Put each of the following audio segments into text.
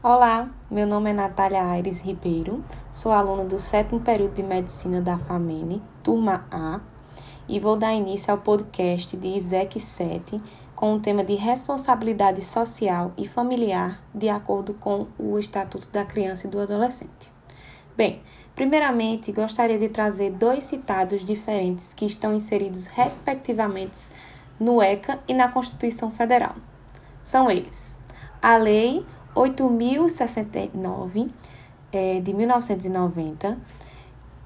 Olá, meu nome é Natália Aires Ribeiro, sou aluna do sétimo período de Medicina da FAMENE, turma A, e vou dar início ao podcast de ISEC 7 com o tema de responsabilidade social e familiar de acordo com o Estatuto da Criança e do Adolescente. Bem, primeiramente gostaria de trazer dois citados diferentes que estão inseridos respectivamente no ECA e na Constituição Federal. São eles: a Lei 8.069 é, de 1990,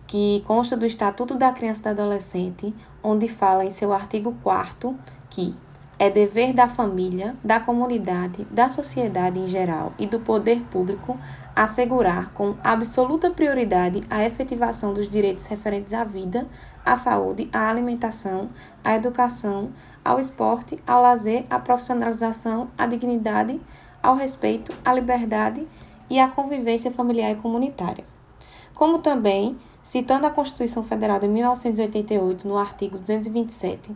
que consta do Estatuto da Criança e do Adolescente, onde fala em seu artigo 4 que é dever da família, da comunidade, da sociedade em geral e do poder público assegurar com absoluta prioridade a efetivação dos direitos referentes à vida, à saúde, à alimentação, à educação, ao esporte, ao lazer, à profissionalização, à dignidade, ao respeito, à liberdade e à convivência familiar e comunitária. Como também, citando a Constituição Federal de 1988, no artigo 227,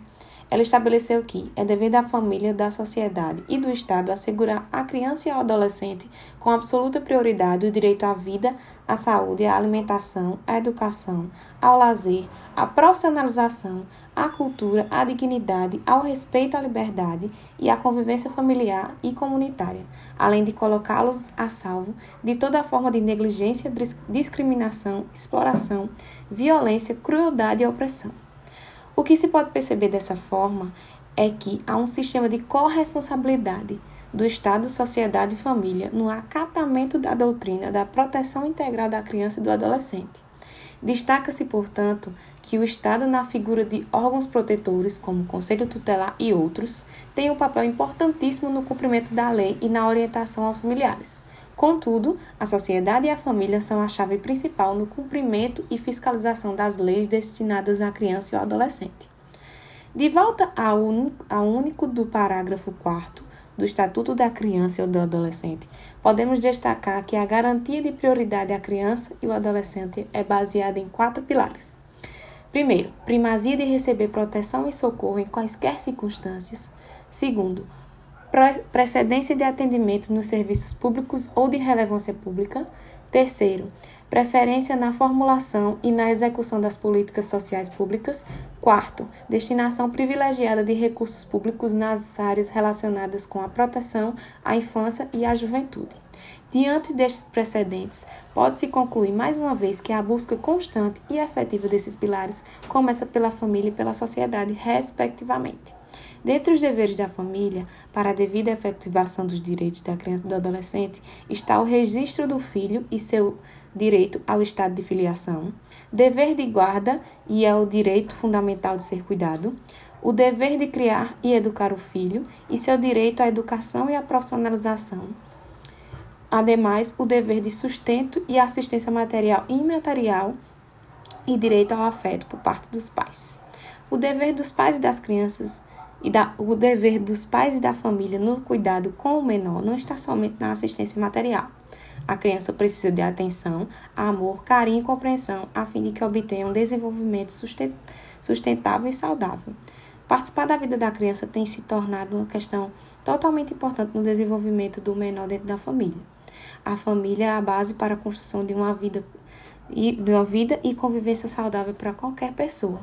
ela estabeleceu que é dever da família, da sociedade e do Estado assegurar à criança e ao adolescente com absoluta prioridade o direito à vida, à saúde, à alimentação, à educação, ao lazer, à profissionalização, à cultura, à dignidade, ao respeito à liberdade e à convivência familiar e comunitária, além de colocá-los a salvo de toda forma de negligência, discriminação, exploração, violência, crueldade e opressão. O que se pode perceber dessa forma é que há um sistema de corresponsabilidade do Estado, sociedade e família no acatamento da doutrina da proteção integral da criança e do adolescente. Destaca-se, portanto, que o Estado, na figura de órgãos protetores, como o Conselho Tutelar e outros, tem um papel importantíssimo no cumprimento da lei e na orientação aos familiares. Contudo, a sociedade e a família são a chave principal no cumprimento e fiscalização das leis destinadas à criança e ao adolescente. De volta ao único, do parágrafo 4 do Estatuto da Criança e do Adolescente, podemos destacar que a garantia de prioridade à criança e ao adolescente é baseada em quatro pilares. Primeiro, primazia de receber proteção e socorro em quaisquer circunstâncias. Segundo, precedência de atendimento nos serviços públicos ou de relevância pública. Terceiro, preferência na formulação e na execução das políticas sociais públicas. Quarto, destinação privilegiada de recursos públicos nas áreas relacionadas com a proteção à infância e à juventude. Diante destes precedentes, pode-se concluir mais uma vez que a busca constante e efetiva desses pilares começa pela família e pela sociedade, respectivamente. Dentre os deveres da família, para a devida efetivação dos direitos da criança e do adolescente, está o registro do filho e seu direito ao estado de filiação, dever de guarda e é o direito fundamental de ser cuidado, o dever de criar e educar o filho e seu direito à educação e à profissionalização. Ademais, o dever de sustento e assistência material e imaterial e direito ao afeto por parte dos pais. O dever dos pais e das crianças e da, o dever dos pais e da família no cuidado com o menor não está somente na assistência material. A criança precisa de atenção, amor, carinho e compreensão a fim de que obtenha um desenvolvimento sustentável e saudável. Participar da vida da criança tem se tornado uma questão totalmente importante no desenvolvimento do menor dentro da família. A família é a base para a construção de uma vida e, de uma vida e convivência saudável para qualquer pessoa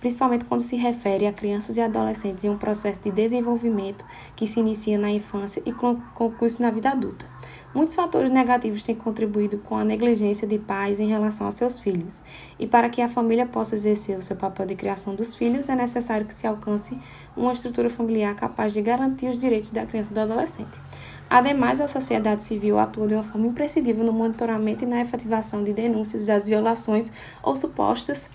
principalmente quando se refere a crianças e adolescentes em um processo de desenvolvimento que se inicia na infância e conclui-se na vida adulta. Muitos fatores negativos têm contribuído com a negligência de pais em relação a seus filhos, e para que a família possa exercer o seu papel de criação dos filhos, é necessário que se alcance uma estrutura familiar capaz de garantir os direitos da criança e do adolescente. Ademais, a sociedade civil atua de uma forma imprescindível no monitoramento e na efetivação de denúncias das violações ou supostas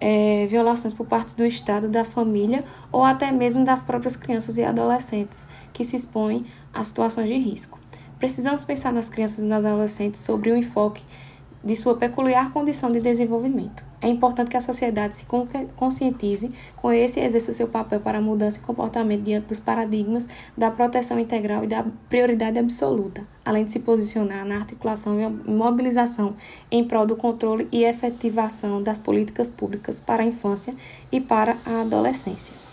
é, violações por parte do Estado, da família ou até mesmo das próprias crianças e adolescentes que se expõem a situações de risco. Precisamos pensar nas crianças e nos adolescentes sobre o enfoque de sua peculiar condição de desenvolvimento. É importante que a sociedade se conscientize com esse e exerça seu papel para a mudança de comportamento diante dos paradigmas da proteção integral e da prioridade absoluta, além de se posicionar na articulação e mobilização em prol do controle e efetivação das políticas públicas para a infância e para a adolescência.